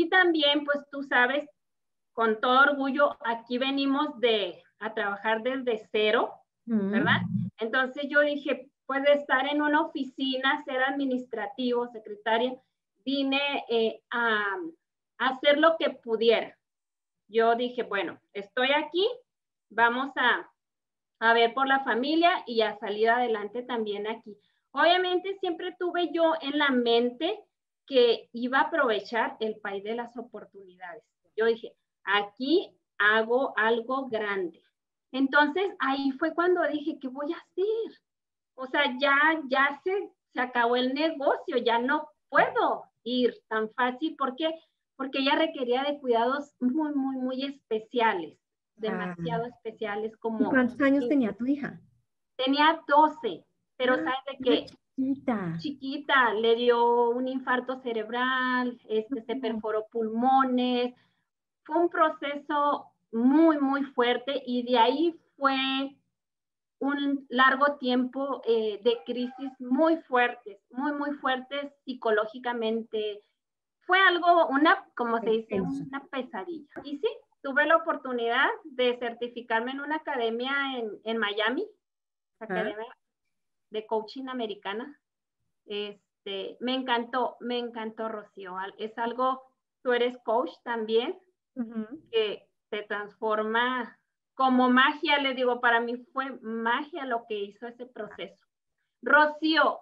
Y también, pues tú sabes, con todo orgullo, aquí venimos de a trabajar desde cero, ¿verdad? Entonces yo dije, puede estar en una oficina, ser administrativo, secretaria, vine eh, a, hacer lo que pudiera. Yo dije, bueno, estoy aquí, vamos a, a ver por la familia y a salir adelante también aquí. Obviamente siempre tuve yo en la mente que iba a aprovechar el país de las oportunidades. Yo dije, aquí hago algo grande. Entonces ahí fue cuando dije, ¿qué voy a hacer? O sea, ya, ya se, se acabó el negocio, ya no puedo ir tan fácil. ¿Por qué? Porque ella requería de cuidados muy, muy, muy especiales, demasiado especiales como... ¿Cuántos años tenía tu hija? Tenía 12, pero ah, sabes de qué? Chiquita. Chiquita, le dio un infarto cerebral, este, se perforó pulmones. Fue un proceso muy, muy fuerte y de ahí fue un largo tiempo eh, de crisis muy fuertes, muy, muy fuertes psicológicamente. Fue algo, una, como se dice, una pesadilla. Y sí, tuve la oportunidad de certificarme en una academia en, en Miami, academia de coaching americana. Este, me encantó, me encantó, Rocío. Es algo, tú eres coach también, que se transforma como magia, le digo, para mí fue magia lo que hizo ese proceso. Rocío,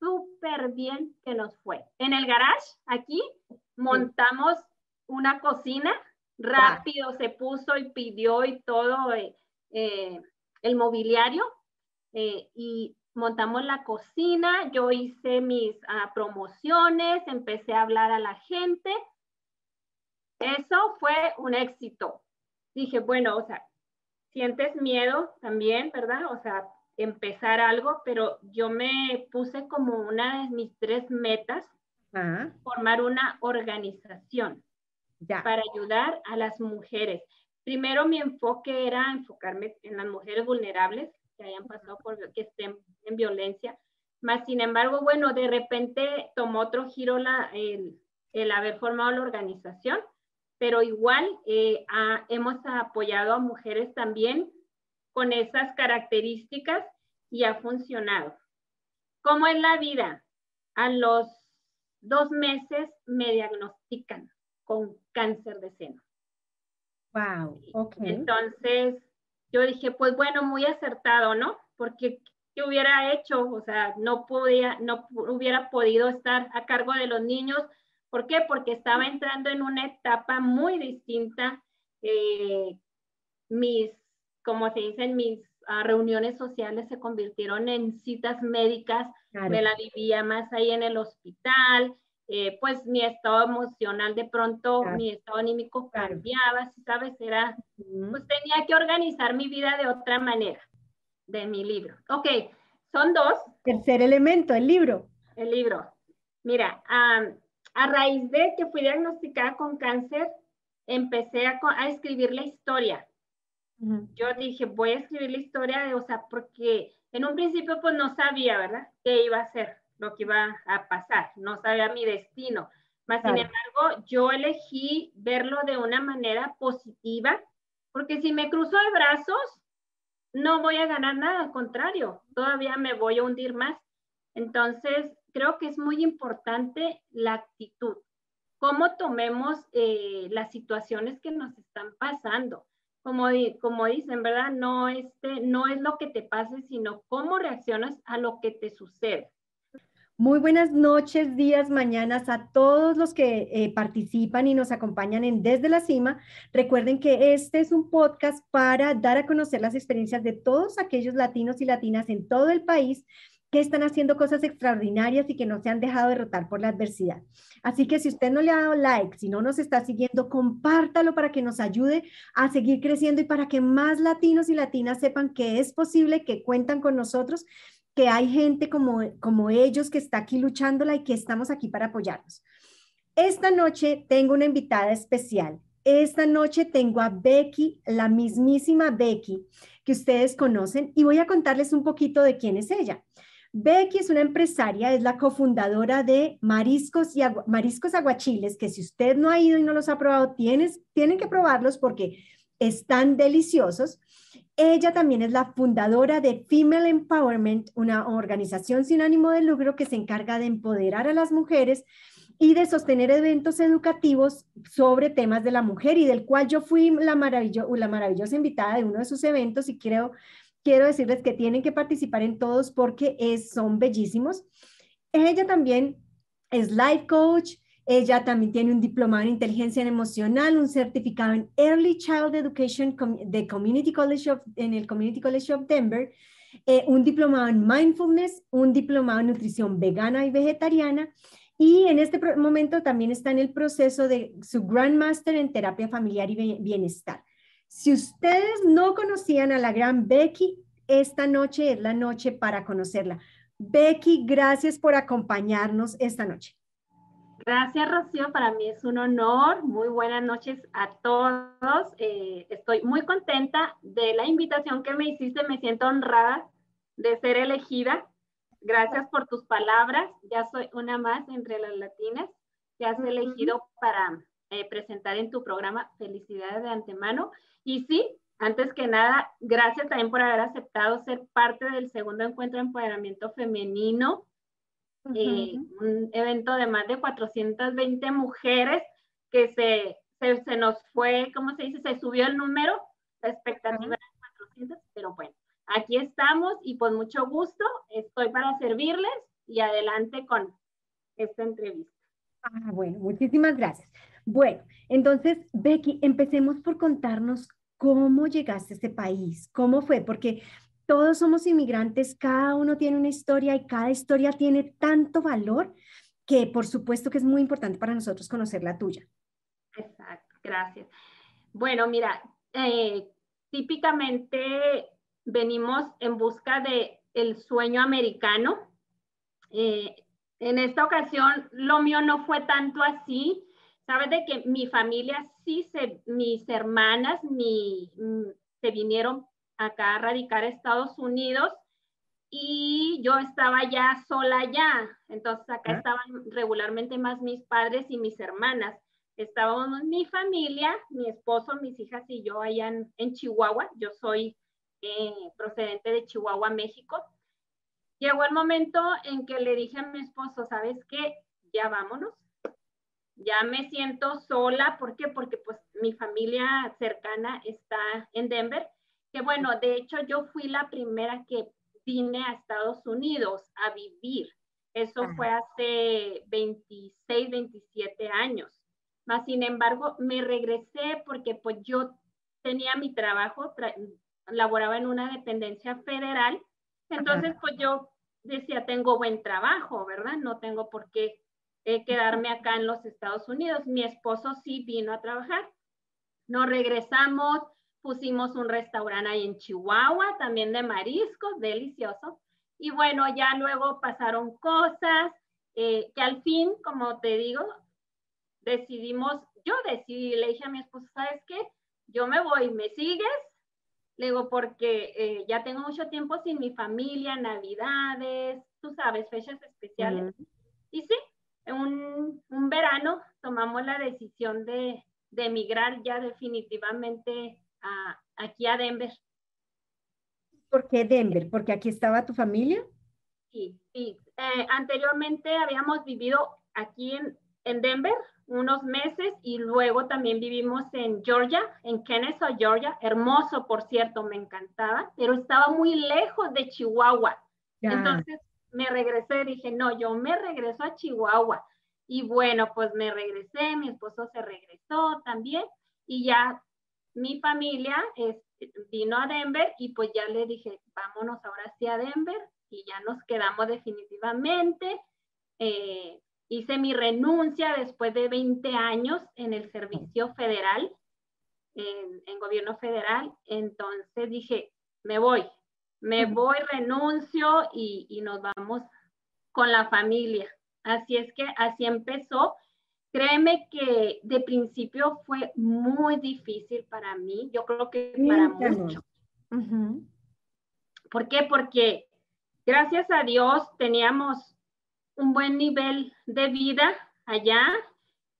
súper bien que nos fue. En el garage, aquí, montamos una cocina, rápido se puso y pidió y todo eh, eh, el mobiliario eh, y montamos la cocina, yo hice mis ah, promociones, empecé a hablar a la gente. Eso fue un éxito. Dije, bueno, o sea, sientes miedo también, ¿verdad? O sea, empezar algo, pero yo me puse como una de mis tres metas, formar una organización para ayudar a las mujeres. Primero mi enfoque era enfocarme en las mujeres vulnerables que hayan pasado por, que estén en violencia, más sin embargo, bueno, de repente tomó otro giro la, el, el haber formado la organización pero igual eh, hemos apoyado a mujeres también con esas características y ha funcionado. ¿Cómo es la vida? A los dos meses me diagnostican con cáncer de seno. Wow, ok. Entonces, yo dije, pues bueno, muy acertado, ¿no? Porque ¿qué hubiera hecho? O sea, no podía, no hubiera podido estar a cargo de los niños, ¿Por qué? Porque estaba entrando en una etapa muy distinta. Eh, mis, como se dicen, mis ah, reuniones sociales se convirtieron en citas médicas. Me la vivía más ahí en el hospital. Eh, pues mi estado emocional de pronto, mi estado anímico cambiaba, ¿sabes? Era, pues tenía que organizar mi vida de otra manera, de mi libro. Ok, son dos. Tercer elemento, el libro. El libro. Mira, a raíz de que fui diagnosticada con cáncer, empecé a, escribir la historia. Yo dije, voy a escribir la historia, de, o sea, porque en un principio pues no sabía, ¿verdad? ¿Qué iba a ser, lo que iba a pasar? No sabía mi destino. Mas, sin embargo, yo elegí verlo de una manera positiva, porque si me cruzo de brazos, no voy a ganar nada, al contrario, todavía me voy a hundir más. Entonces, creo que es muy importante la actitud, cómo tomemos eh, las situaciones que nos están pasando. Como, como dicen, ¿verdad? No, este, no es lo que te pase, sino cómo reaccionas a lo que te sucede. Muy buenas noches, días, mañanas a todos los que eh, participan y nos acompañan en Desde la Cima. Recuerden que este es un podcast para dar a conocer las experiencias de todos aquellos latinos y latinas en todo el país que están haciendo cosas extraordinarias y que no se han dejado derrotar por la adversidad. Así que si usted no le ha dado like, si no nos está siguiendo, compártalo para que nos ayude a seguir creciendo y para que más latinos y latinas sepan que es posible, que cuentan con nosotros, que hay gente como, como ellos que está aquí luchándola y que estamos aquí para apoyarnos. Esta noche tengo una invitada especial. Esta noche tengo a Becky, la mismísima Becky, que ustedes conocen, y voy a contarles un poquito de quién es ella. Becky es una empresaria, es la cofundadora de Mariscos, y Mariscos Aguachiles, que si usted no ha ido y no los ha probado, tienes, tienen que probarlos porque están deliciosos. Ella también es la fundadora de Female Empowerment, una organización sin ánimo de lucro que se encarga de empoderar a las mujeres y de sostener eventos educativos sobre temas de la mujer y del cual yo fui la, la maravillosa invitada de uno de sus eventos y creo, quiero decirles que tienen que participar en todos porque es, son bellísimos. Ella también es life coach, ella también tiene un diplomado en inteligencia emocional, un certificado en Early Child Education de Community College en el Community College of Denver, eh, un diplomado en mindfulness, un diplomado en nutrición vegana y vegetariana. Y en este momento también está en el proceso de su Grandmaster en terapia familiar y bienestar. Si ustedes no conocían a la gran Becky, esta noche es la noche para conocerla. Becky, gracias por acompañarnos esta noche. Gracias, Rocío. Para mí es un honor. Muy buenas noches a todos. Eh, estoy muy contenta de la invitación que me hiciste. Me siento honrada de ser elegida. Gracias por tus palabras. Ya soy una más entre las latinas que has elegido para eh, presentar en tu programa. Felicidades de antemano. Y sí, antes que nada, gracias también por haber aceptado ser parte del segundo encuentro de empoderamiento femenino eh, un evento de más de 420 mujeres que se, se, nos fue, ¿cómo se dice? Se subió el número, la expectativa era 400, pero bueno, aquí estamos y con mucho gusto estoy para servirles y adelante con esta entrevista. Ah, bueno, muchísimas gracias. Bueno, entonces, Becky, empecemos por contarnos cómo llegaste a este país, cómo fue, porque todos somos inmigrantes, cada uno tiene una historia y cada historia tiene tanto valor que por supuesto que es muy importante para nosotros conocer la tuya. Exacto, gracias. Bueno, mira, eh, típicamente venimos en busca de el sueño americano. Eh, en esta ocasión, lo mío no fue tanto así. Sabes de que mi familia sí, se, mis hermanas mi, mm, se vinieron acá a radicar a Estados Unidos y yo estaba ya sola ya. Entonces acá estaban regularmente más mis padres y mis hermanas. Estábamos mi familia, mi esposo, mis hijas y yo allá en, Chihuahua. Yo soy eh, procedente de Chihuahua, México. Llegó el momento en que le dije a mi esposo, ¿sabes qué? Ya vámonos. Ya me siento sola. ¿Por qué? Porque pues mi familia cercana está en Denver que bueno, de hecho yo fui la primera que vine a Estados Unidos a vivir. Eso fue hace 26, 27 años. Más sin embargo, me regresé porque pues yo tenía mi trabajo, laboraba en una dependencia federal. Entonces, pues yo decía, tengo buen trabajo, ¿verdad? No tengo por qué eh, quedarme acá en los Estados Unidos. Mi esposo sí vino a trabajar. Nos regresamos, pusimos un restaurante ahí en Chihuahua, también de mariscos, delicioso. Y bueno, ya luego pasaron cosas eh, que al fin, como te digo, decidimos, yo decidí, le dije a mi esposo, ¿sabes qué? Yo me voy, ¿me sigues? Le digo, porque eh, ya tengo mucho tiempo sin mi familia, navidades, tú sabes, fechas especiales. Y sí, un, un verano tomamos la decisión de, de emigrar ya definitivamente aquí a Denver. ¿Por qué Denver? ¿Porque aquí estaba tu familia? Sí, sí. Eh, anteriormente habíamos vivido aquí en, en, Denver unos meses y luego también vivimos en Georgia, en Kennesaw, Georgia. Hermoso, por cierto, me encantaba, pero estaba muy lejos de Chihuahua. Entonces me regresé, dije, no, yo me regreso a Chihuahua. Y bueno, pues me regresé, mi esposo se regresó también y ya mi familia vino a Denver y pues ya le dije, vámonos ahora sí a Denver y ya nos quedamos definitivamente. Eh, hice mi renuncia después de 20 años en el servicio federal, en, gobierno federal. Entonces dije, me voy, me voy, renuncio y, y nos vamos con la familia. Así es que así empezó Créeme que de principio fue muy difícil para mí, yo creo que para muchos. ¿Por qué? Porque gracias a Dios teníamos un buen nivel de vida allá.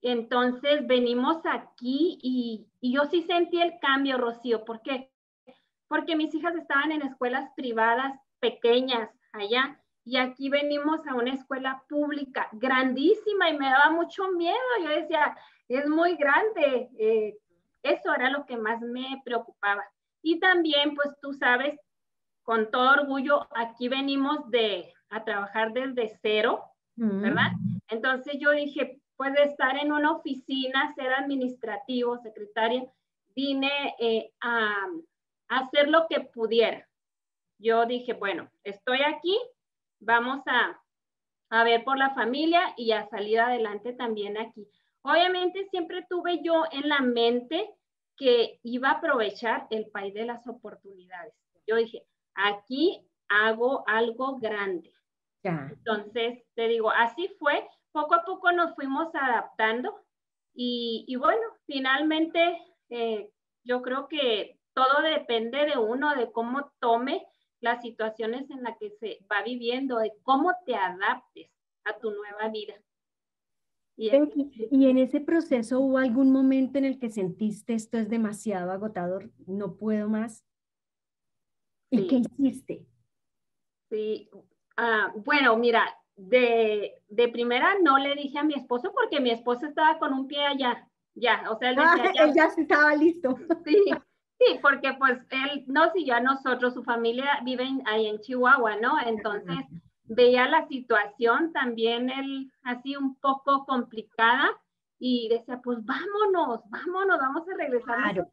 Entonces venimos aquí y, y yo sí sentí el cambio, Rocío. ¿Por qué? Porque mis hijas estaban en escuelas privadas pequeñas allá y aquí venimos a una escuela pública grandísima y me daba mucho miedo. Yo decía, es muy grande. Eh, eso era lo que más me preocupaba. Y también, pues tú sabes, con todo orgullo, aquí venimos de, a trabajar desde cero, ¿verdad? Entonces yo dije, pues de estar en una oficina, ser administrativo, secretaria, vine eh, a, a hacer lo que pudiera. Yo dije, bueno, estoy aquí, vamos a, a ver por la familia y a salir adelante también aquí. Obviamente siempre tuve yo en la mente que iba a aprovechar el país de las oportunidades. Yo dije, aquí hago algo grande. Entonces, te digo, así fue. Poco a poco nos fuimos adaptando y, bueno, finalmente eh, yo creo que todo depende de uno, de cómo tome las situaciones en las que se va viviendo, de cómo te adaptes a tu nueva vida. Y, y, en ese proceso hubo algún momento en el que sentiste esto es demasiado agotador, no puedo más. ¿Y qué hiciste? Sí, ah, bueno, mira, de, de, primera no le dije a mi esposo porque mi esposo estaba con un pie allá, ya, o sea, él, decía, ah, ya, él ya estaba listo. Sí, sí, porque pues él no siguió a nosotros, su familia vive ahí en Chihuahua, ¿no? Entonces veía la situación también él así un poco complicada y decía, pues vámonos, vámonos, vamos a regresar.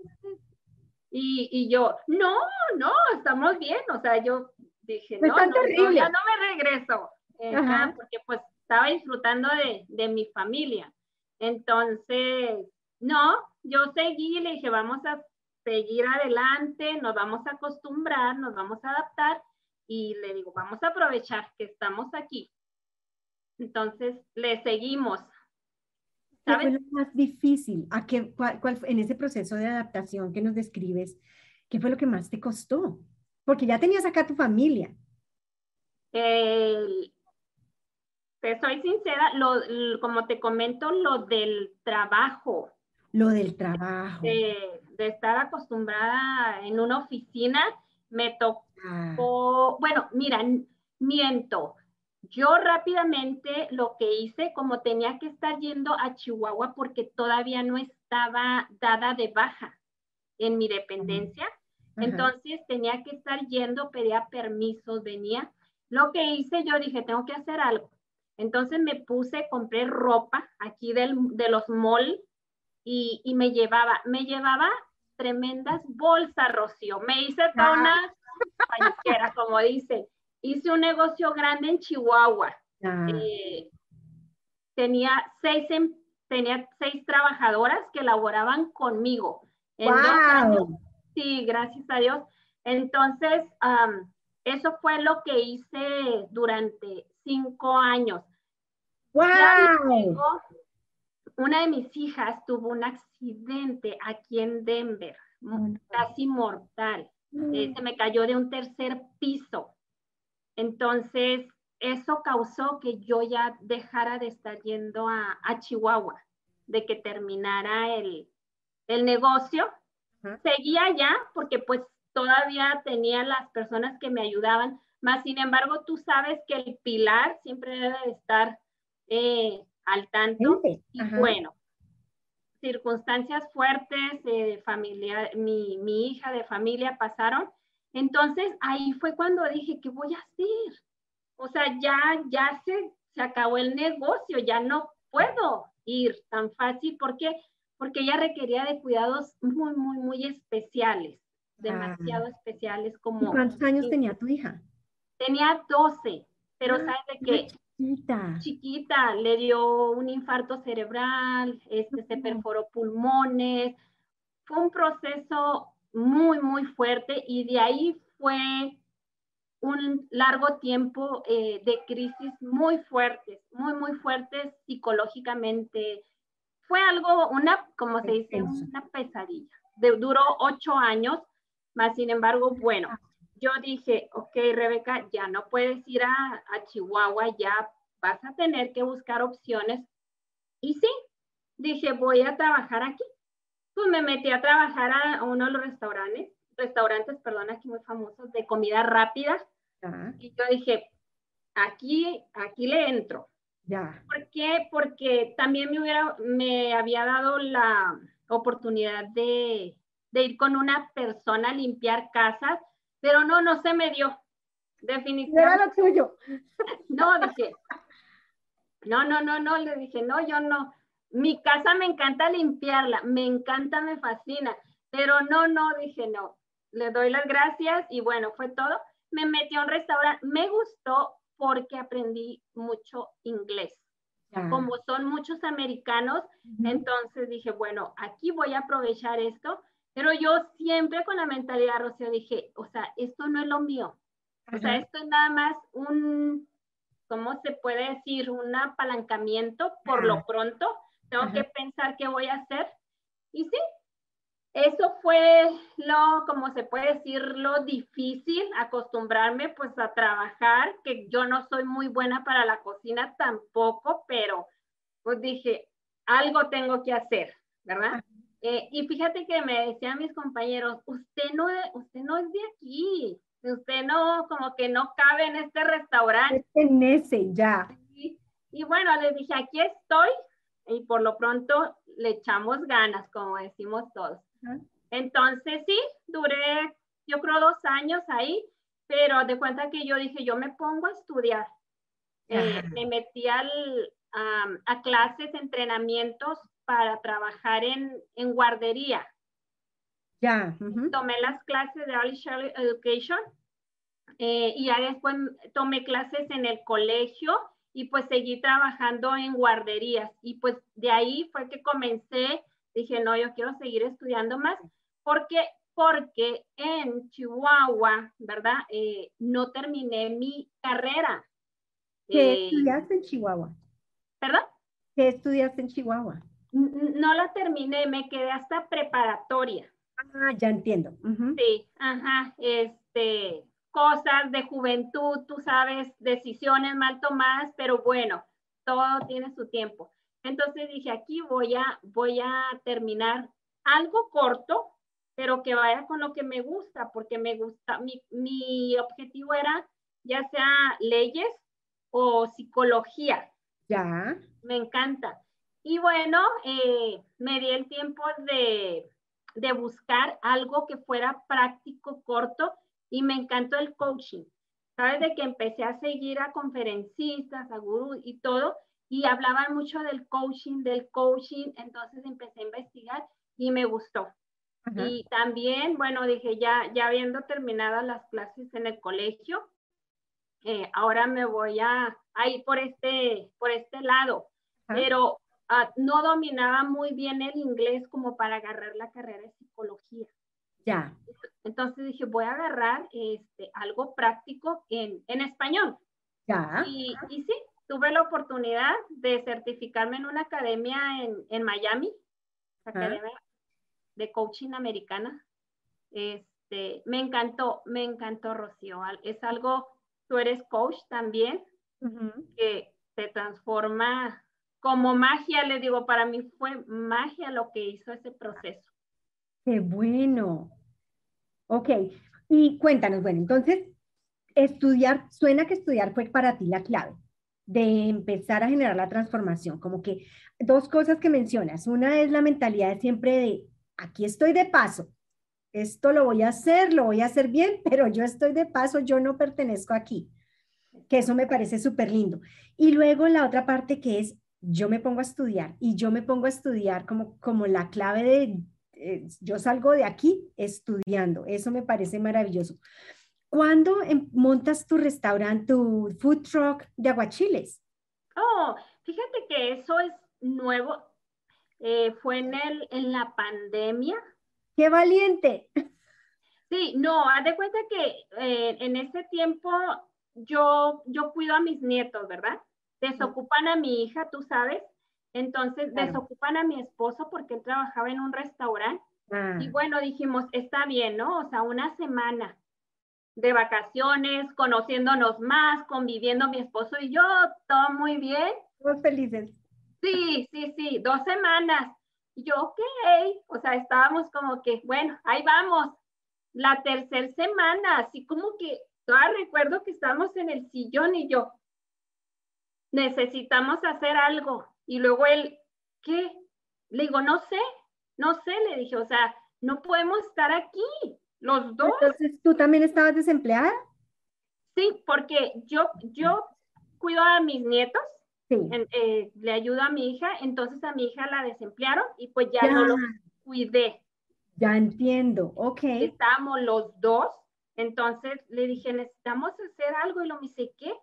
Y, y, yo, no, no, estamos bien, o sea, yo dije, no, no, ya no me regreso, eh, porque pues estaba disfrutando de, de mi familia. Entonces, no, yo seguí y le dije, vamos a seguir adelante, nos vamos a acostumbrar, nos vamos a adaptar y le digo, vamos a aprovechar que estamos aquí. Entonces, le seguimos. ¿Qué fue lo más difícil? ¿A qué, cuál, en ese proceso de adaptación que nos describes, qué fue lo que más te costó? Porque ya tenías acá tu familia. te soy sincera, lo, como te comento, lo del trabajo. Lo del trabajo. De, de estar acostumbrada en una oficina, me tocó Ah. bueno, mira, miento. Yo rápidamente lo que hice, como tenía que estar yendo a Chihuahua porque todavía no estaba dada de baja en mi dependencia, entonces tenía que estar yendo, pedía permisos, venía. Lo que hice, yo dije, tengo que hacer algo. Entonces me puse, compré ropa aquí del, de los malls y, y, me llevaba, me llevaba tremendas bolsas, Rocío. Me hice toda una como dice. Hice un negocio grande en Chihuahua. Ah. Eh, tenía, seis, em, tenía seis trabajadoras que laboraban conmigo. Sí, gracias a Dios. Entonces, eso fue lo que hice durante cinco años. Wow. Una de mis hijas tuvo un accidente aquí en Denver, casi mortal. Eh, se me cayó de un tercer piso. Entonces, eso causó que yo ya dejara de estar yendo a, Chihuahua, de que terminara el, negocio. Seguía allá porque pues todavía tenía las personas que me ayudaban, más sin embargo tú sabes que el pilar siempre debe estar eh, al tanto. Y bueno, circunstancias fuertes, de familia, mi, mi hija de familia pasaron. Entonces ahí fue cuando dije, ¿qué voy a hacer? O sea, ya, ya se, se acabó el negocio, ya no puedo ir tan fácil. ¿Por qué? Porque ella requería de cuidados muy, muy, muy especiales, demasiado ah. especiales como... ¿Cuántos años tenía tu hija? Tenía 12, pero ah, sabes de qué? Chiquita. le dio un infarto cerebral, este, se perforó pulmones. Fue un proceso muy, muy fuerte y de ahí fue un largo tiempo eh, de crisis muy fuertes, muy, muy fuertes psicológicamente. Fue algo, una, como se dice, una pesadilla. De, duró ocho años, más sin embargo, bueno, yo dije, ok, Rebeca, ya no puedes ir a, a Chihuahua, ya vas a tener que buscar opciones. Y sí, dije, voy a trabajar aquí. Pues me metí a trabajar a uno de los restaurantes, restaurantes, perdón, aquí muy famosos de comida rápida. Y yo dije, aquí, aquí le entro. Ya. ¿Por qué? Porque también me, hubiera, me había dado la oportunidad de, de ir con una persona a limpiar casas, pero no, no se me dio. Definitivamente. Era lo tuyo. No, dije, no, no, no, no, le dije, no, yo no. Mi casa me encanta limpiarla, me encanta, me fascina, pero no, no, dije, no, le doy las gracias y bueno, fue todo. Me metí a un restaurante, me gustó porque aprendí mucho inglés. Como son muchos americanos, entonces dije, bueno, aquí voy a aprovechar esto, pero yo siempre con la mentalidad, Rocío, dije, o sea, esto no es lo mío. O sea, esto es nada más un, ¿cómo se puede decir? Un apalancamiento por lo pronto. Tengo que pensar qué voy a hacer. Y sí, eso fue lo, como se puede decir, lo difícil, acostumbrarme pues a trabajar, que yo no soy muy buena para la cocina tampoco, pero pues dije, algo tengo que hacer, ¿verdad? Eh, y fíjate que me decían mis compañeros, usted no, usted no es de aquí, usted no, como que no cabe en este restaurante. En ese, ya. Y, y bueno, les dije, aquí estoy y por lo pronto le echamos ganas, como decimos todos. Entonces, sí, duré, yo creo, dos años ahí, pero de cuenta que yo dije, yo me pongo a estudiar. Eh, me metí al, a clases, entrenamientos para trabajar en, en guardería. Ya. Tomé las clases de Early Child Education eh, y ya después tomé clases en el colegio y pues seguí trabajando en guarderías. Y pues de ahí fue que comencé dije, no, yo quiero seguir estudiando más, porque, porque en Chihuahua, ¿verdad? Eh, no terminé mi carrera. ¿Qué eh, estudiaste en Chihuahua? ¿Perdón? ¿Qué estudiaste en Chihuahua? No la terminé, me quedé hasta preparatoria. Ah, ya entiendo. Sí, ajá, este, cosas de juventud, tú sabes, decisiones mal tomadas, pero bueno, todo tiene su tiempo. Entonces dije, aquí voy a, voy a terminar algo corto, pero que vaya con lo que me gusta, porque me gusta, mi, mi objetivo era ya sea leyes o psicología. Ya. Me encanta. Y bueno, eh, me di el tiempo de, de buscar algo que fuera práctico, corto, y me encantó el coaching. ¿Sabes? De que empecé a seguir a conferencistas, a gurús y todo, y hablaban mucho del coaching, del coaching, entonces empecé a investigar y me gustó. Y también, bueno, dije, ya, ya habiendo terminado las clases en el colegio, eh, ahora me voy a, ir por este, por este lado, pero ah, no dominaba muy bien el inglés como para agarrar la carrera de psicología. Ya. Entonces dije, voy a agarrar este, algo práctico en, en español. Ya. Y, y sí, tuve la oportunidad de certificarme en una academia en, Miami, academia de coaching americana. Este, me encantó, me encantó, Rocío. Es algo, tú eres coach también, que te transforma como magia, le digo, para mí fue magia lo que hizo ese proceso. Qué bueno. Ok, y cuéntanos, bueno, entonces, estudiar, suena que estudiar fue para ti la clave de empezar a generar la transformación. Como que dos cosas que mencionas. Una es la mentalidad de siempre de, aquí estoy de paso, esto lo voy a hacer, lo voy a hacer bien, pero yo estoy de paso, yo no pertenezco aquí. Que eso me parece súper lindo. Y luego la otra parte que es, yo me pongo a estudiar y yo me pongo a estudiar como, como la clave de, eh, yo salgo de aquí estudiando. Eso me parece maravilloso. ¿Cuándo em, montas tu restaurante, tu food truck de aguachiles? Oh, fíjate que eso es nuevo. Eh, fue en, el, en la pandemia. ¡Qué valiente! Sí, no, haz de cuenta que eh, en ese tiempo yo, yo cuido a mis nietos, ¿verdad? Desocupan a mi hija, tú sabes. Entonces, desocupan a mi esposo porque él trabajaba en un restaurante. Y ah. bueno, dijimos, está bien, ¿no? O sea, una semana de vacaciones, conociéndonos más, conviviendo mi esposo y yo, todo muy bien. Muy felices. Sí, sí, sí, dos semanas. Y yo, ok, o sea, estábamos como que, bueno, ahí vamos. La tercera semana, así como que, todavía recuerdo que estábamos en el sillón y yo, necesitamos hacer algo. Y luego él, ¿qué? Le digo, no sé, no sé, le dije, o sea, no podemos estar aquí, los dos. Entonces, ¿tú también estabas desempleada? Sí, porque yo, yo cuido a mis nietos, eh, le ayudo a mi hija, entonces a mi hija la desemplearon y pues ya, no lo cuidé. Ya entiendo, ok. Estábamos los dos, entonces le dije, necesitamos hacer algo y lo me dice, ¿qué?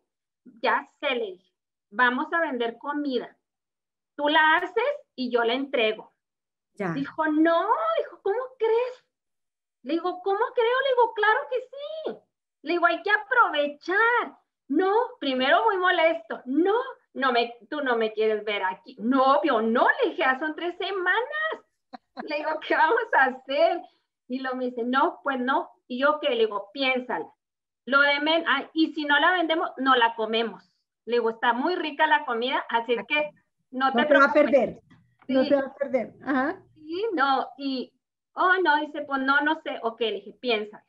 Ya se le dije, vamos a vender comida. Tú la haces y yo la entrego. Ya. Dijo, no, dijo, ¿cómo crees? Le digo, ¿cómo creo? Le digo, claro que sí. Le digo, hay que aprovechar. No, primero muy molesto. No, no me, tú no me quieres ver aquí. No, obvio, no, le dije, ya son tres semanas. Le digo, ¿qué vamos a hacer? Y lo me dice, no, pues no. Y yo, ¿qué? Le digo, piénsala. Lo de men, ah, y si no la vendemos, no la comemos. Le digo, está muy rica la comida, así que no te, no te va a perder. No te va a perder. Ajá. Sí, no, y Oh, no, dice, pues no, no sé. Ok, le dije, piensa.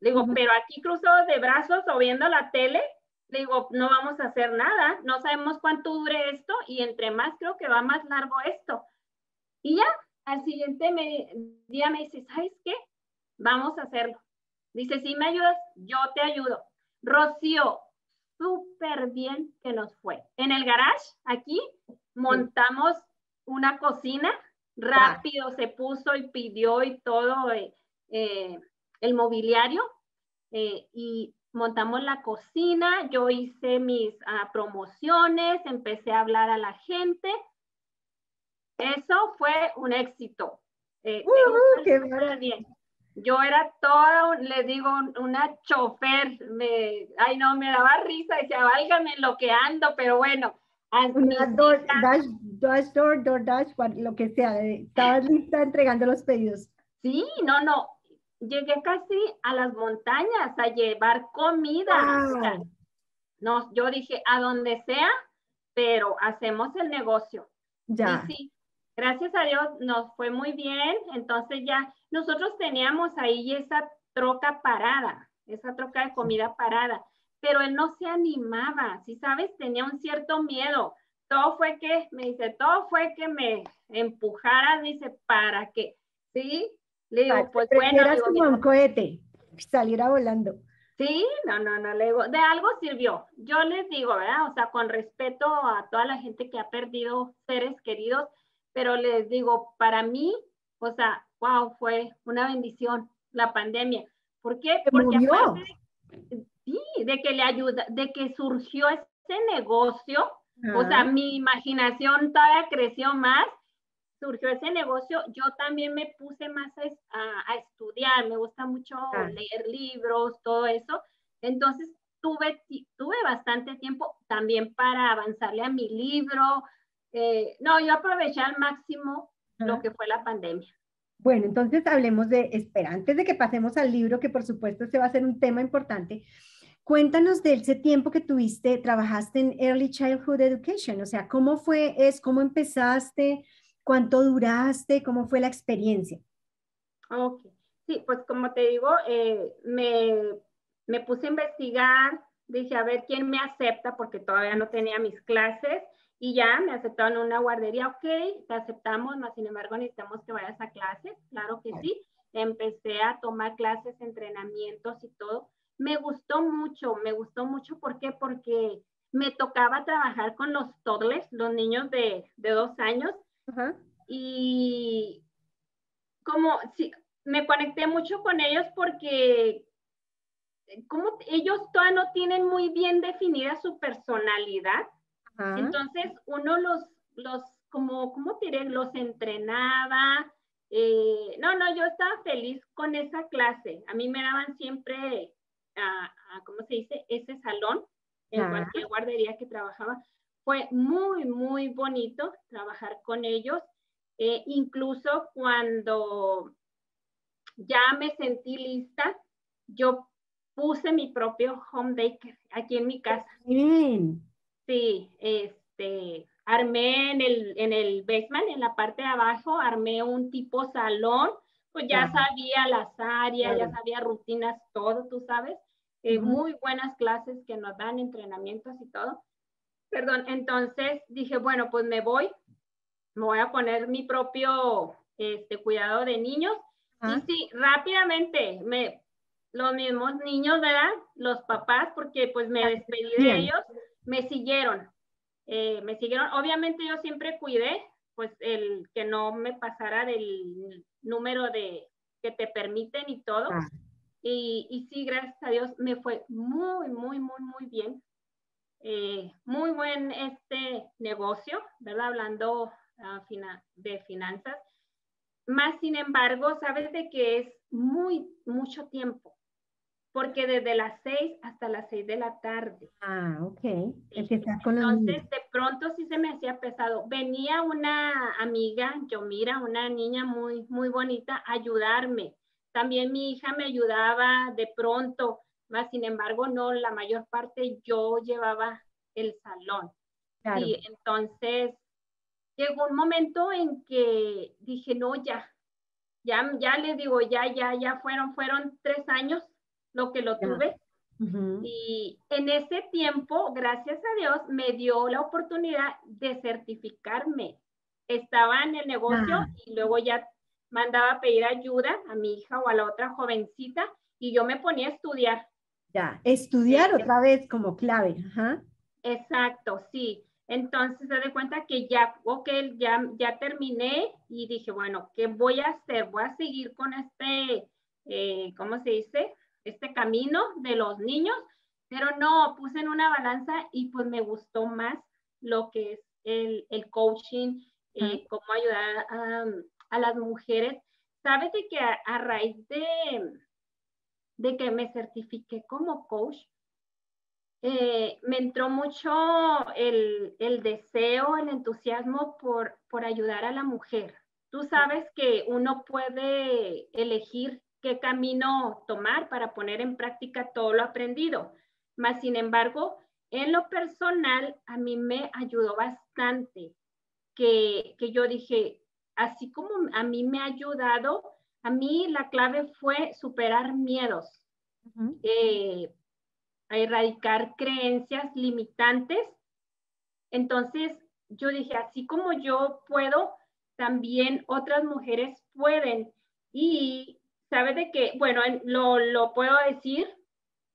Le digo, pero aquí cruzados de brazos o viendo la tele, le digo, no vamos a hacer nada, no sabemos cuánto dure esto y entre más creo que va más largo esto. Y ya, al siguiente día me dice, ¿sabes qué? Vamos a hacerlo. Dice, si me ayudas, yo te ayudo. Rocío, súper bien que nos fue. En el garage, aquí, montamos una cocina rápido se puso y pidió y todo eh, eh, el mobiliario eh, y montamos la cocina, yo hice mis ah, promociones, empecé a hablar a la gente. Eso fue un éxito. qué bien. Yo era toda, le digo, una chofer, me, ay no, me daba risa, decía, válgame lo que ando, pero bueno, Dash, door, door, dash, lo que sea. Estabas lista entregando los pedidos. Sí, no, no. Llegué casi a las montañas a llevar comida. no, yo dije, a donde sea, pero hacemos el negocio. Ya. sí, gracias a Dios nos fue muy bien. Entonces ya nosotros teníamos ahí esa troca parada, esa troca de comida parada pero él no se animaba, si sabes, tenía un cierto miedo. Todo fue que, me dice, todo fue que me empujara, dice, ¿para qué? ¿Sí? Le digo, pues bueno. Era como un cohete, saliera volando. Sí, no, no, no, le digo, de algo sirvió. Yo les digo, ¿verdad? O sea, con respeto a toda la gente que ha perdido seres queridos, pero les digo, para mí, o sea, wow, fue una bendición la pandemia. ¿Por qué? Porque aparte, Sí, de que le ayuda, de que surgió ese negocio, o sea, mi imaginación todavía creció más, surgió ese negocio, yo también me puse más a, estudiar, me gusta mucho leer libros, todo eso, entonces tuve, tuve bastante tiempo también para avanzarle a mi libro, eh, no, yo aproveché al máximo lo que fue la pandemia. Bueno, entonces hablemos de, espera, antes de que pasemos al libro, que por supuesto se va a ser un tema importante, Cuéntanos de ese tiempo que tuviste, trabajaste en Early Childhood Education, o sea, ¿cómo fue, es, cómo empezaste, cuánto duraste, cómo fue la experiencia? Ok, sí, pues como te digo, eh, me, me puse a investigar, dije a ver quién me acepta, porque todavía no tenía mis clases, y ya me aceptaron en una guardería, ok, te aceptamos, más sin embargo necesitamos que vayas a clases, claro que sí. Empecé a tomar clases, entrenamientos y todo me gustó mucho, me gustó mucho, ¿por qué? Porque me tocaba trabajar con los toddlers, los niños de, dos años, y como, sí, me conecté mucho con ellos porque como ellos todavía no tienen muy bien definida su personalidad, entonces uno los, los, como, ¿cómo diré? Los entrenaba, eh, no, no, yo estaba feliz con esa clase. A mí me daban siempre a, ¿cómo se dice? Ese salón en cualquier guardería que trabajaba. Fue muy, muy bonito trabajar con ellos. Eh, incluso cuando ya me sentí lista, yo puse mi propio home daycare aquí en mi casa. Bien. Sí, este, armé en el, en el basement, en la parte de abajo, armé un tipo salón, pues ya sabía las áreas, ya sabía rutinas, todo, tú sabes. Eh, muy buenas clases que nos dan, entrenamientos y todo. Perdón, entonces dije, bueno, pues me voy, me voy a poner mi propio este, cuidado de niños. Y sí, rápidamente, me, los mismos niños, ¿verdad? Los papás, porque pues me despedí de ellos, me siguieron. Eh, me siguieron, obviamente yo siempre cuidé, pues el que no me pasara del número de que te permiten y todo. Ah. Y, y, sí, gracias a Dios, me fue muy, muy, muy, muy bien. Eh, muy buen este negocio, ¿verdad? Hablando uh, de finanzas. Más sin embargo, sabes de que es muy, mucho tiempo, porque desde las seis hasta las seis de la tarde. Ah, ok. Entonces, de pronto sí se me hacía pesado. Venía una amiga, yo mira, una niña muy, muy bonita, a ayudarme. También mi hija me ayudaba de pronto, más sin embargo, no, la mayor parte yo llevaba el salón. Y entonces llegó un momento en que dije, no, ya, ya, ya les digo, ya, ya, ya fueron, fueron tres años lo que lo tuve. Y en ese tiempo, gracias a Dios, me dio la oportunidad de certificarme. Estaba en el negocio ah. y luego ya mandaba a pedir ayuda a mi hija o a la otra jovencita y yo me ponía a estudiar. Ya, estudiar otra vez como clave. Exacto, sí. Entonces se de cuenta que ya, ok, ya, ya terminé y dije, bueno, ¿qué voy a hacer? Voy a seguir con este, eh, ¿cómo se dice? Este camino de los niños, pero no, puse en una balanza y pues me gustó más lo que es el, el coaching, eh, cómo ayudar a, las mujeres. ¿Sabes de que a, raíz de, de que me certifiqué como coach, eh, me entró mucho el, deseo, el entusiasmo por, por ayudar a la mujer. Tú sabes que uno puede elegir qué camino tomar para poner en práctica todo lo aprendido. Más sin embargo, en lo personal, a mí me ayudó bastante que, yo dije, así como a mí me ha ayudado, a mí la clave fue superar miedos a erradicar creencias limitantes. Entonces, yo dije, así como yo puedo, también otras mujeres pueden. Y sabes de que, bueno, lo, lo, puedo decir,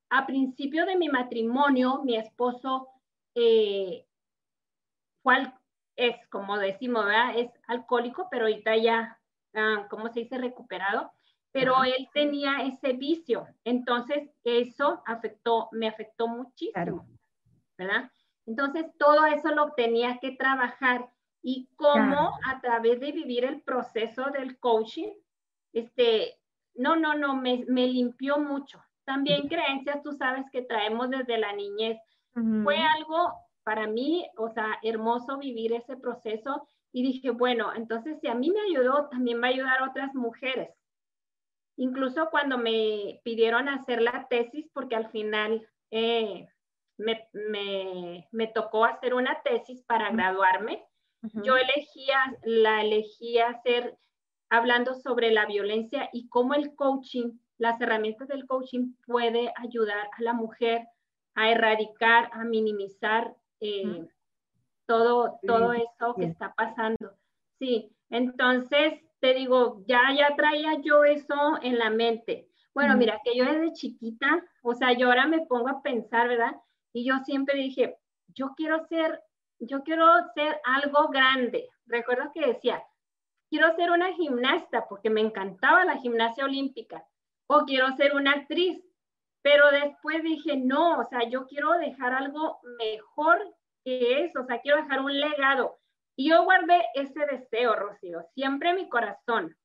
a principio de mi matrimonio, mi esposo eh, fue, es como decimos, ¿verdad? Es alcohólico, pero ahorita ya, ah, ¿cómo se dice? Recuperado pero él tenía ese vicio. Entonces, eso afectó, me afectó muchísimo, ¿verdad? Entonces, todo eso lo tenía que trabajar y cómo a través de vivir el proceso del coaching, este, no, no, no, me, me limpió mucho. También creencias, tú sabes que traemos desde la niñez. Fue algo para mí, o sea, hermoso vivir ese proceso y dije, bueno, entonces si a mí me ayudó, también va a ayudar a otras mujeres. Incluso cuando me pidieron hacer la tesis, porque al final eh, me, tocó hacer una tesis para graduarme, yo elegía, la elegí hacer hablando sobre la violencia y cómo el coaching, las herramientas del coaching puede ayudar a la mujer a erradicar, a minimizar eh, todo, todo eso que está pasando. Sí, entonces te digo, ya, ya traía yo eso en la mente. Bueno, mira, que yo desde chiquita, o sea, yo ahora me pongo a pensar, ¿verdad? Y yo siempre dije, yo quiero ser, yo quiero ser algo grande. Recuerdo que decía, quiero ser una gimnasta porque me encantaba la gimnasia olímpica o quiero ser una actriz. Pero después dije, no, o sea, yo quiero dejar algo mejor que eso, o sea, quiero dejar un legado. Y yo guardé ese deseo, Rocío, siempre en mi corazón,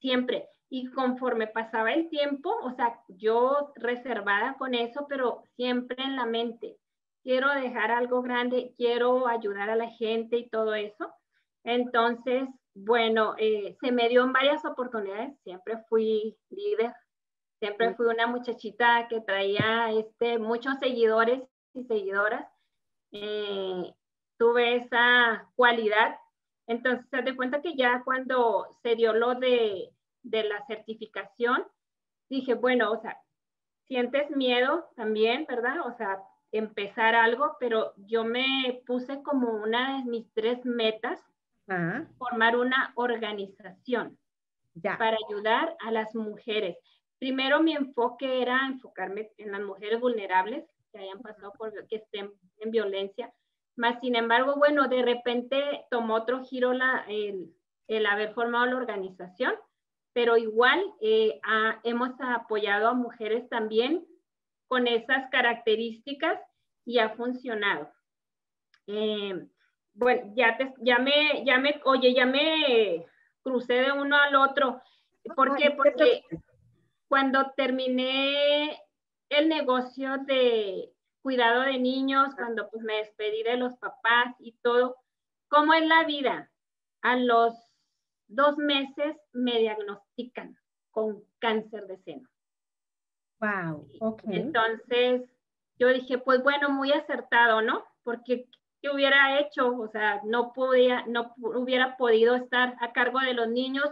siempre. Y conforme pasaba el tiempo, o sea, yo reservada con eso, pero siempre en la mente. Quiero dejar algo grande, quiero ayudar a la gente y todo eso. Entonces, bueno, eh, se me dio en varias oportunidades, siempre fui líder Siempre fui una muchachita que traía este, muchos seguidores y seguidoras. Eh, tuve esa cualidad. Entonces, se de cuenta que ya cuando se dio lo de, de la certificación, dije, bueno, o sea, sientes miedo también, ¿verdad? O sea, empezar algo, pero yo me puse como una de mis tres metas, formar una organización para ayudar a las mujeres. Primero mi enfoque era enfocarme en las mujeres vulnerables que hayan pasado por, que estén en violencia, más sin embargo, bueno, de repente tomó otro giro la, el, el haber formado la organización, pero igual eh, hemos apoyado a mujeres también con esas características y ha funcionado. Eh, bueno, ya, te, ya, me, ya me, oye, ya me crucé de uno al otro. ¿Por qué? Porque cuando terminé el negocio de cuidado de niños, cuando pues me despedí de los papás y todo, ¿cómo es la vida? A los dos meses me diagnostican con cáncer de seno. Wow, ok. Entonces, yo dije, pues bueno, muy acertado, ¿no? Porque ¿qué hubiera hecho? O sea, no podía, no hubiera podido estar a cargo de los niños.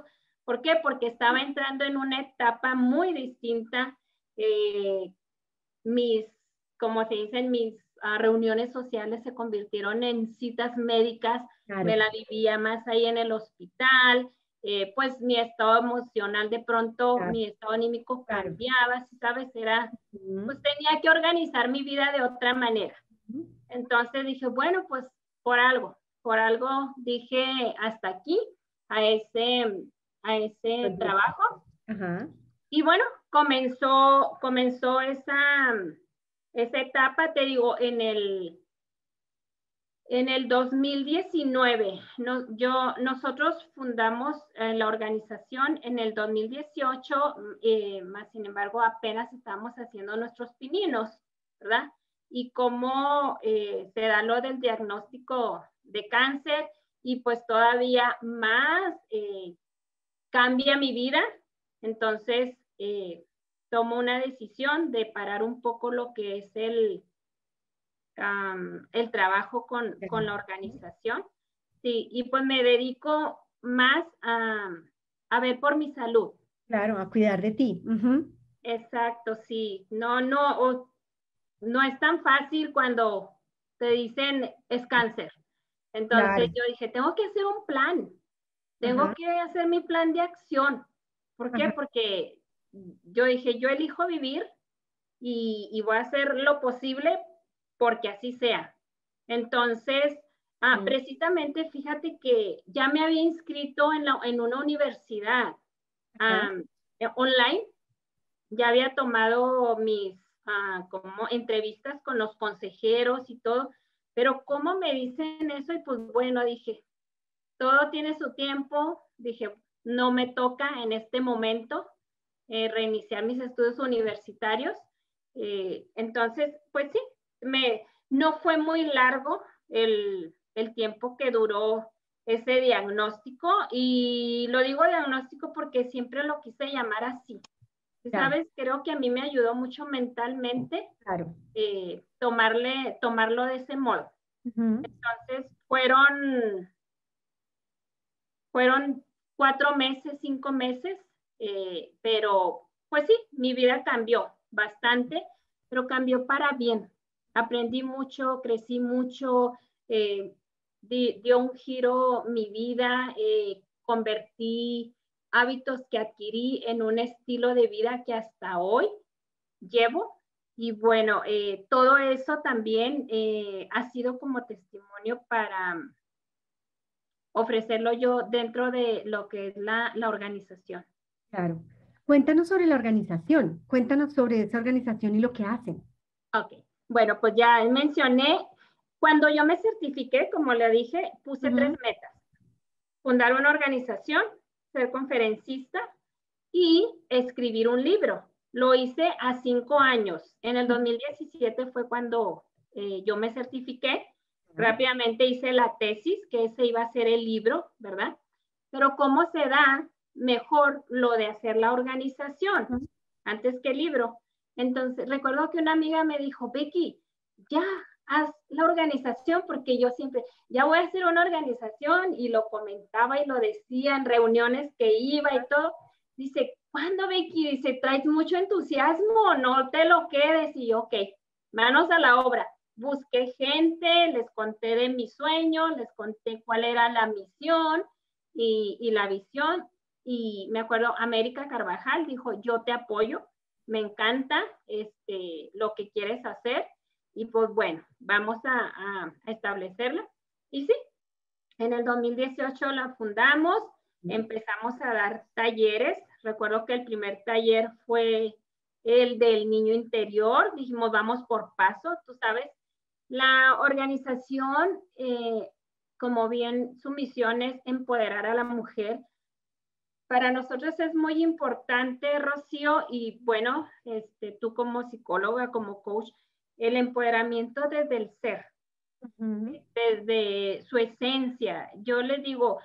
¿Por qué? Porque estaba entrando en una etapa muy distinta. Eh, mis, como se dicen, mis ah, reuniones sociales se convirtieron en citas médicas. Me la vivía más ahí en el hospital. Eh, pues mi estado emocional de pronto, mi estado anímico cambiaba, ¿sabes? Era, pues tenía que organizar mi vida de otra manera. Entonces dije, bueno, pues por algo, por algo dije hasta aquí, a ese, a ese trabajo. Y bueno, comenzó, comenzó esa, esa etapa, te digo, en el en el 2019, yo, nosotros fundamos eh, la organización en el 2018, eh, más sin embargo apenas estamos haciendo nuestros pininos, ¿verdad? Y cómo eh, se da lo del diagnóstico de cáncer y pues todavía más cambia mi vida, entonces tomo una decisión de parar un poco lo que es el, el trabajo con, con, la organización. Sí, y pues me dedico más a, a, ver por mi salud. Claro, a cuidar de ti. Exacto, sí. No, no, no es tan fácil cuando te dicen es cáncer. Entonces yo dije, tengo que hacer un plan. Tengo que hacer mi plan de acción. ¿Por qué? Porque yo dije, yo elijo vivir y, y, voy a hacer lo posible porque así sea. Entonces, ah, precisamente, fíjate que ya me había inscrito en, en una universidad eh, online, ya había tomado mis ah, como entrevistas con los consejeros y todo, pero ¿cómo me dicen eso? Y pues bueno, dije, todo tiene su tiempo, dije, no me toca en este momento eh, reiniciar mis estudios universitarios. Eh, entonces, pues sí, me, no fue muy largo el, tiempo que duró ese diagnóstico y lo digo diagnóstico porque siempre lo quise llamar así. ¿Sabes? Creo que a mí me ayudó mucho mentalmente claro. Eh, tomarle, tomarlo de ese modo. Entonces, fueron, fueron cuatro meses, cinco meses, eh, pero pues sí, mi vida cambió bastante, pero cambió para bien aprendí mucho, crecí mucho, eh, dio un giro mi vida, convertí hábitos que adquirí en un estilo de vida que hasta hoy llevo. Y bueno, eh, todo eso también ha sido como testimonio para ofrecerlo yo dentro de lo que es la, la organización. Claro. Cuéntanos sobre la organización, cuéntanos sobre esa organización y lo que hacen. Ok. Bueno, pues ya mencioné, cuando yo me certifiqué, como le dije, puse tres metas. Fundar una organización, ser conferencista y escribir un libro. Lo hice a cinco años. En el 2017 fue cuando eh, yo me certifiqué. Rápidamente hice la tesis, que ese iba a ser el libro, ¿verdad? Pero ¿cómo se da mejor lo de hacer la organización? antes que el libro. Entonces, recuerdo que una amiga me dijo, Becky, ya, haz la organización, porque yo siempre, ya voy a hacer una organización y lo comentaba y lo decía en reuniones que iba y todo. Dice, ¿cuándo Becky? Dice, traes mucho entusiasmo, no te lo quedes. Y yo, ok, manos a la obra. Busqué gente, les conté de mi sueño, les conté cuál era la misión y, y la visión. Y me acuerdo, América Carvajal dijo, yo te apoyo, me encanta este, lo que quieres hacer y pues bueno, vamos a, establecerla. Y sí, en el 2018 la fundamos, empezamos a dar talleres. Recuerdo que el primer taller fue el del niño interior. Dijimos, vamos por paso, tú sabes. La organización, eh, como bien su misión es empoderar a la mujer para nosotros es muy importante, Rocío, y bueno, este, tú como psicóloga, como coach, el empoderamiento desde el ser, desde su esencia. Yo les digo,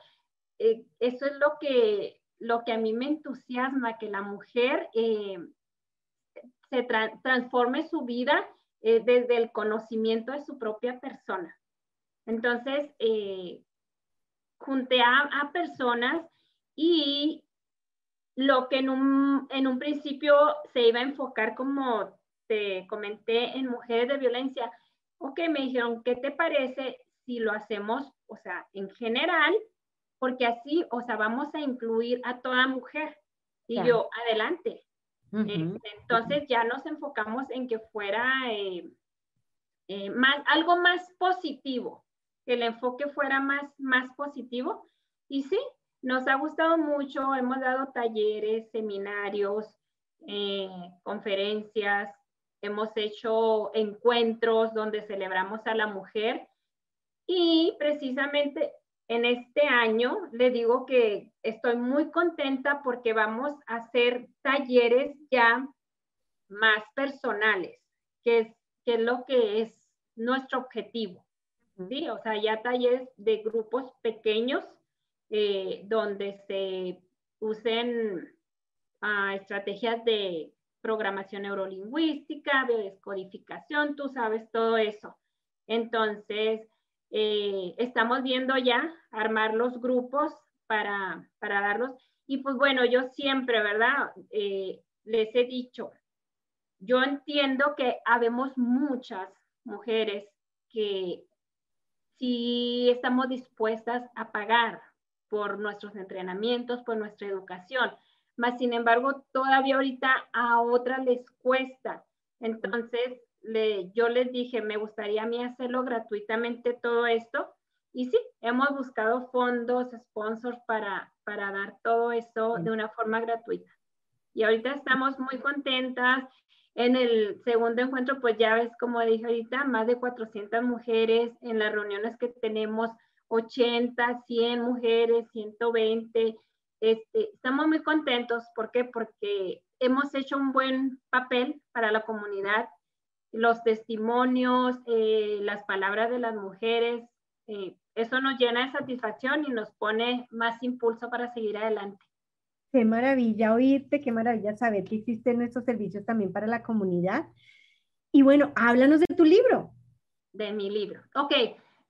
eh, eso es lo que, lo que a mí me entusiasma, que la mujer eh, se transforme su vida eh, desde el conocimiento de su propia persona. Entonces, junté a, a personas y lo que en un, en un principio se iba a enfocar como te comenté en mujeres de violencia, ok, me dijeron, ¿qué te parece si lo hacemos, o sea, en general? Porque así, o sea, vamos a incluir a toda mujer. Y yo, adelante. Este, entonces ya nos enfocamos en que fuera eh, eh, más, algo más positivo, que el enfoque fuera más, más positivo. Y sí, nos ha gustado mucho, hemos dado talleres, seminarios, eh, conferencias, hemos hecho encuentros donde celebramos a la mujer y precisamente en este año le digo que estoy muy contenta porque vamos a hacer talleres ya más personales, que es, que es lo que es nuestro objetivo. ¿sí? O sea, ya talleres de grupos pequeños eh, donde se usen ah, estrategias de programación neurolingüística, biodescodificación, tú sabes todo eso. Entonces, eh, estamos viendo ya armar los grupos para, para darlos. Y pues bueno, yo siempre, ¿verdad? Eh, les he dicho, yo entiendo que habemos muchas mujeres que si estamos dispuestas a pagar por nuestros entrenamientos, por nuestra educación. Más sin embargo, todavía ahorita a otras les cuesta. Entonces, yo les dije, me gustaría a mí hacerlo gratuitamente todo esto. Y sí, hemos buscado fondos, sponsors para, para dar todo esto de una forma gratuita. Y ahorita estamos muy contentas. En el segundo encuentro, pues ya ves, como dije ahorita, más de 400 mujeres en las reuniones que tenemos 80, 100 mujeres, 120. Este, estamos muy contentos. ¿Por qué? Porque hemos hecho un buen papel para la comunidad. Los testimonios, eh, las palabras de las mujeres, eh, eso nos llena de satisfacción y nos pone más impulso para seguir adelante. Qué maravilla oírte, qué maravilla saber que existen nuestros servicios también para la comunidad. Y bueno, háblanos de tu libro. De mi libro. Ok,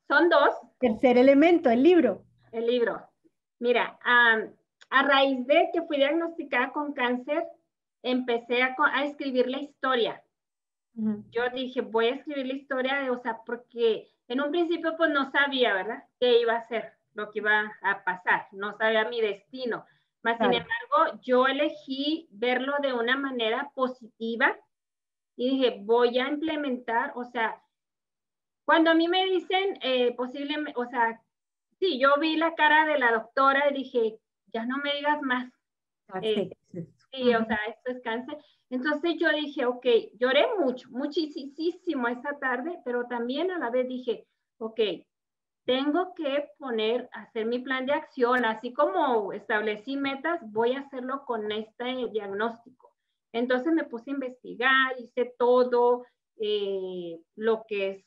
son dos. Tercer elemento, el libro. El libro. Mira, a raíz de que fui diagnosticada con cáncer, empecé a, escribir la historia. Yo dije, voy a escribir la historia, de, o sea, porque en un principio pues no sabía, ¿verdad? ¿Qué iba a ser, lo que iba a pasar? No sabía mi destino. Más sin embargo, yo elegí verlo de una manera positiva y dije, voy a implementar, o sea, cuando a mí me dicen eh, posiblemente, o sea, sí, yo vi la cara de la doctora y dije, ya no me digas más. Eh, sí, o sea, esto es cáncer. Entonces yo dije, ok, lloré mucho, muchísimo esa tarde, pero también a la vez dije, ok, tengo que poner, hacer mi plan de acción, así como establecí metas, voy a hacerlo con este diagnóstico. Entonces me puse a investigar, hice todo eh, lo que es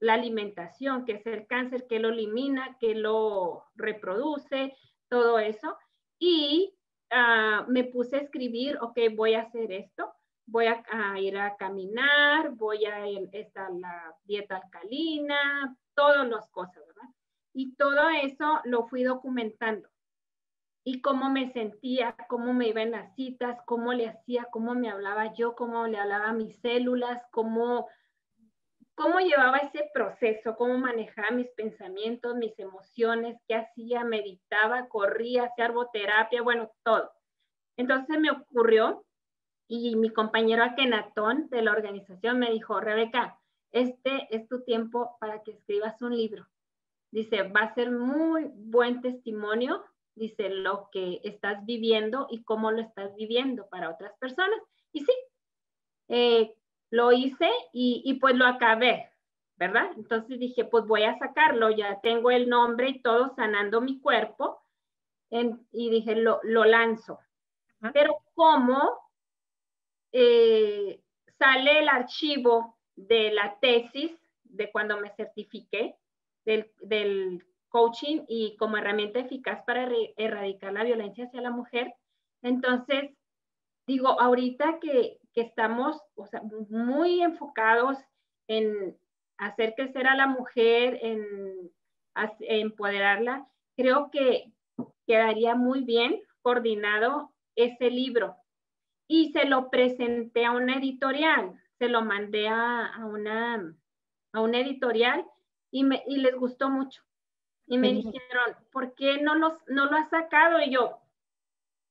la alimentación, que es el cáncer, que lo elimina, que lo reproduce, todo eso. Y ah, me puse a escribir, ok, voy a hacer esto, voy a, ir a caminar, voy a estar la dieta alcalina, todas las cosas, ¿verdad? Y todo eso lo fui documentando. Y cómo me sentía, cómo me iba en las citas, cómo le hacía, cómo me hablaba yo, cómo le hablaba a mis células, cómo, cómo llevaba ese proceso, cómo manejaba mis pensamientos, mis emociones, qué hacía, meditaba, corría, hacía arboterapia, bueno, todo. Entonces me ocurrió y mi compañero Akenatón de la organización me dijo, Rebeca, este es tu tiempo para que escribas un libro. Dice, va a ser muy buen testimonio, dice, lo que estás viviendo y cómo lo estás viviendo para otras personas. Y sí, eh, lo hice y, pues lo acabé, ¿verdad? Entonces dije, pues voy a sacarlo, ya tengo el nombre y todo sanando mi cuerpo. y dije, lo, lo lanzo. Pero ¿cómo eh, sale el archivo de la tesis de cuando me certifiqué del, coaching y como herramienta eficaz para erradicar la violencia hacia la mujer. Entonces, digo, ahorita que, estamos muy enfocados en hacer crecer a la mujer, en, empoderarla, creo que quedaría muy bien coordinado ese libro y se lo presenté a una editorial, se lo mandé a, una, a una editorial y, me, y les gustó mucho. Y me dijeron, ¿por qué no, los, no lo has sacado? Y yo,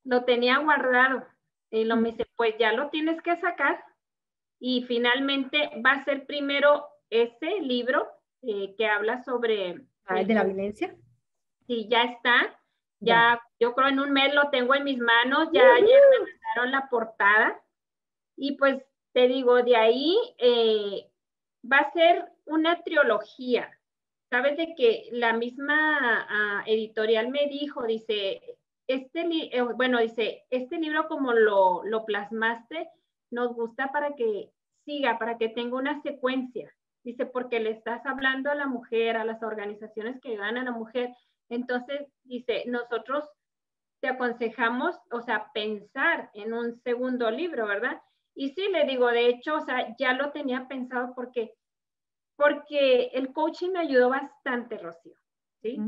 lo tenía guardado. Y lo me dice, pues ya lo tienes que sacar. Y finalmente va a ser primero ese libro eh, que habla sobre... Ah, ¿De la violencia? Sí, ya está. Ya, yo creo en un mes lo tengo en mis manos. Ya ayer me la portada y pues te digo, de ahí eh, va a ser una trilogía. Sabes de que la misma ah, editorial me dijo, dice, este, eh, bueno, dice, este libro como lo, lo plasmaste, nos gusta para que siga, para que tenga una secuencia. Dice, porque le estás hablando a la mujer, a las organizaciones que ayudan a la mujer. Entonces, dice, nosotros te aconsejamos, o sea, pensar en un segundo libro, ¿verdad? Y sí, le digo, de hecho, o sea, ya lo tenía pensado porque, porque el coaching me ayudó bastante, Rocío, ¿sí?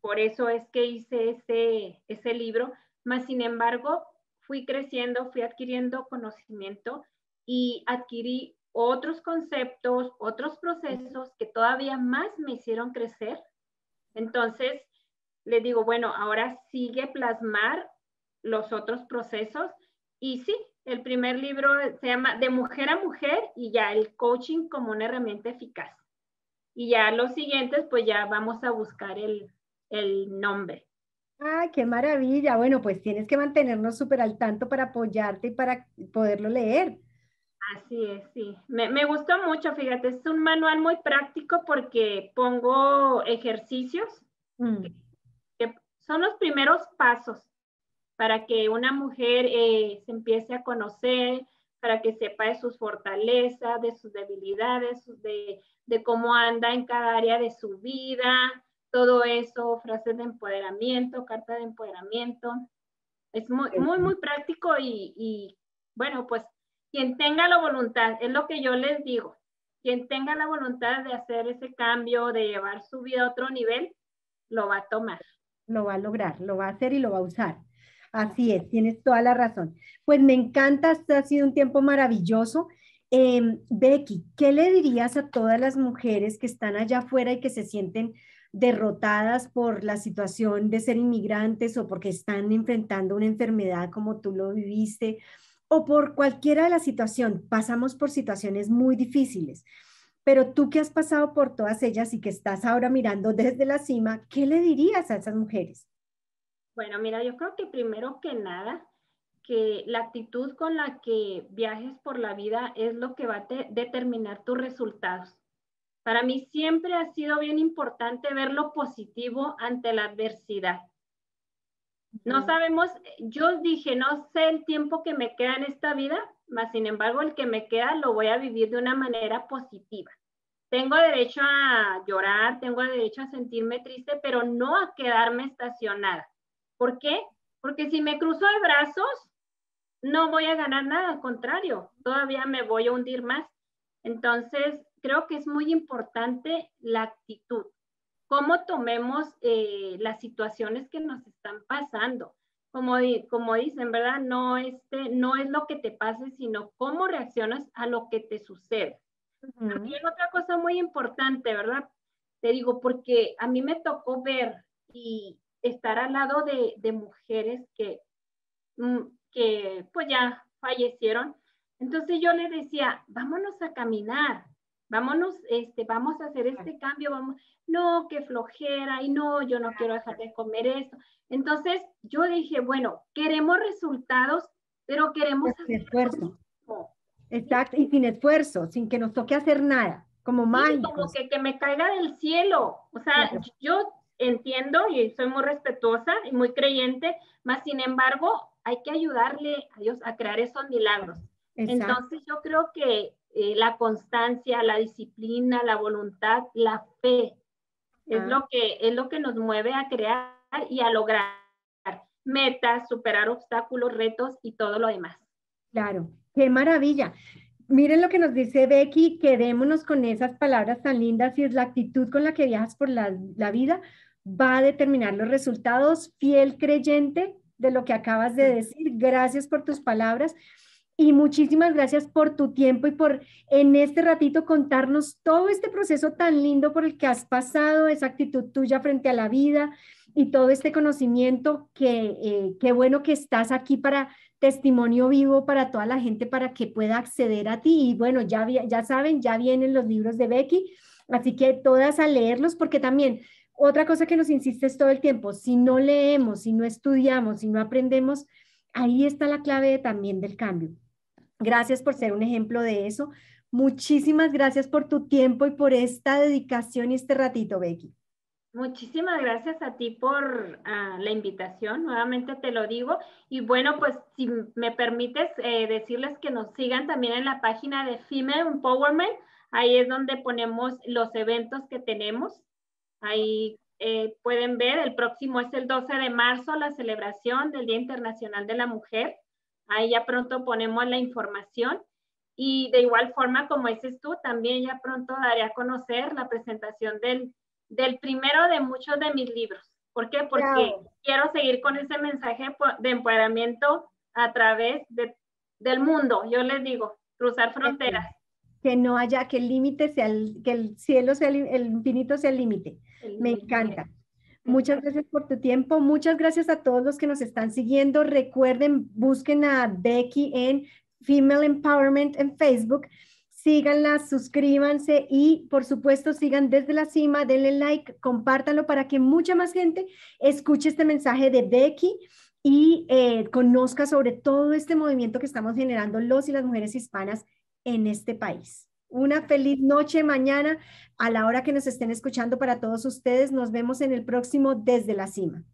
Por eso es que hice ese, ese libro, más sin embargo, fui creciendo, fui adquiriendo conocimiento y adquirí otros conceptos, otros procesos que todavía más me hicieron crecer. Entonces, le digo, bueno, ahora sigue plasmar los otros procesos y sí, el primer libro se llama De mujer a mujer y ya el coaching como una herramienta eficaz. Y ya los siguientes, pues ya vamos a buscar el, nombre. ¡Ay, qué maravilla! Bueno, pues tienes que mantenernos súper al tanto para apoyarte y para poderlo leer. Así es, sí. Me, me, gustó mucho, fíjate, es un manual muy práctico porque pongo ejercicios mm son los primeros pasos para que una mujer eh, se empiece a conocer, para que sepa de sus fortalezas, de sus debilidades, de, de cómo anda en cada área de su vida, todo eso, frases de empoderamiento, carta de empoderamiento. Es muy, muy, muy práctico y, y, bueno, pues quien tenga la voluntad, es lo que yo les digo, quien tenga la voluntad de hacer ese cambio, de llevar su vida a otro nivel, lo va a tomar lo va a lograr, lo va a hacer y lo va a usar. Así es, tienes toda la razón. Pues me encanta, este ha sido un tiempo maravilloso. Em, Becky, ¿qué le dirías a todas las mujeres que están allá afuera y que se sienten derrotadas por la situación de ser inmigrantes o porque están enfrentando una enfermedad como tú lo viviste o por cualquiera de la situación? Pasamos por situaciones muy difíciles. Pero tú que has pasado por todas ellas y que estás ahora mirando desde la cima, ¿qué le dirías a esas mujeres? Bueno, mira, yo creo que primero que nada, que la actitud con la que viajes por la vida es lo que va a determinar tus resultados. Para mí siempre ha sido bien importante ver lo positivo ante la adversidad. No sabemos, yo dije, no sé el tiempo que me queda en esta vida, mas sin embargo el que me queda lo voy a vivir de una manera positiva. Tengo derecho a llorar, tengo derecho a sentirme triste, pero no a quedarme estacionada. ¿Por qué? porque si me cruzo de brazos, no voy a ganar nada, al contrario, todavía me voy a hundir más. Entonces, creo que es muy importante la actitud, cómo tomemos eh, las situaciones que nos están pasando. Como, como dicen, ¿verdad? No, este, no es lo que te pase, sino cómo reaccionas a lo que te sucede. También otra cosa muy importante, ¿verdad? Te digo, porque a mí me tocó ver y estar al lado de, de mujeres que, mm, que pues ya fallecieron. Entonces yo le decía, vámonos a caminar, vámonos, este, vamos a hacer este cambio, vamos, no, qué flojera, y no, yo no quiero dejar de comer esto. Entonces yo dije, bueno, queremos resultados, pero queremos hacer esfuerzo. Exacto, y sin esfuerzo, sin que nos toque hacer nada, como más. como que, que, me caiga del cielo. O sea, yo entiendo y soy muy respetuosa y muy creyente, más sin embargo, hay que ayudarle a Dios a crear esos milagros. Entonces yo creo que eh, la constancia, la disciplina, la voluntad, la fe es, lo que, es lo que nos mueve a crear y a lograr metas, superar obstáculos, retos y todo lo demás. Claro, qué maravilla. Miren lo que nos dice Becky, quedémonos con esas palabras tan lindas y es la actitud con la que viajas por la, la vida va a determinar los resultados. Fiel creyente de lo que acabas de decir, gracias por tus palabras. Y muchísimas gracias por tu tiempo y por en este ratito contarnos todo este proceso tan lindo por el que has pasado, esa actitud tuya frente a la vida y todo este conocimiento que eh, qué bueno que estás aquí para testimonio vivo para toda la gente para que pueda acceder a ti. Y bueno, ya, ya saben, ya vienen los libros de Becky, así que todas a leerlos porque también otra cosa que nos insiste es todo el tiempo, si no leemos, si no estudiamos, si no aprendemos, ahí está la clave también del cambio. Gracias por ser un ejemplo de eso. Muchísimas gracias por tu tiempo y por esta dedicación y este ratito, Becky. Muchísimas gracias a ti por ah, la invitación, nuevamente te lo digo. Y bueno, pues si me permites eh, decirles que nos sigan también en la página de Female Empowerment, ahí es donde ponemos los eventos que tenemos. Ahí eh, pueden ver, el próximo es el 12 de marzo, la celebración del Día Internacional de la Mujer. Ahí ya pronto ponemos la información y de igual forma, como dices tú, también ya pronto daré a conocer la presentación del, del primero de muchos de mis libros. ¿Por qué? Porque quiero seguir con ese mensaje de empoderamiento a través de, del mundo. Yo les digo, cruzar fronteras. Que no haya, que el límite sea, el, que el cielo sea, el, infinito sea el límite. Me encanta. Muchas gracias por tu tiempo. Muchas gracias a todos los que nos están siguiendo. Recuerden, busquen a Becky en Female Empowerment en Facebook. Síganla, suscríbanse y por supuesto sigan desde la cima, denle like, compártanlo para que mucha más gente escuche este mensaje de Becky y eh, conozca sobre todo este movimiento que estamos generando los y las mujeres hispanas en este país. Una feliz noche mañana a la hora que nos estén escuchando para todos ustedes. Nos vemos en el próximo Desde la Cima.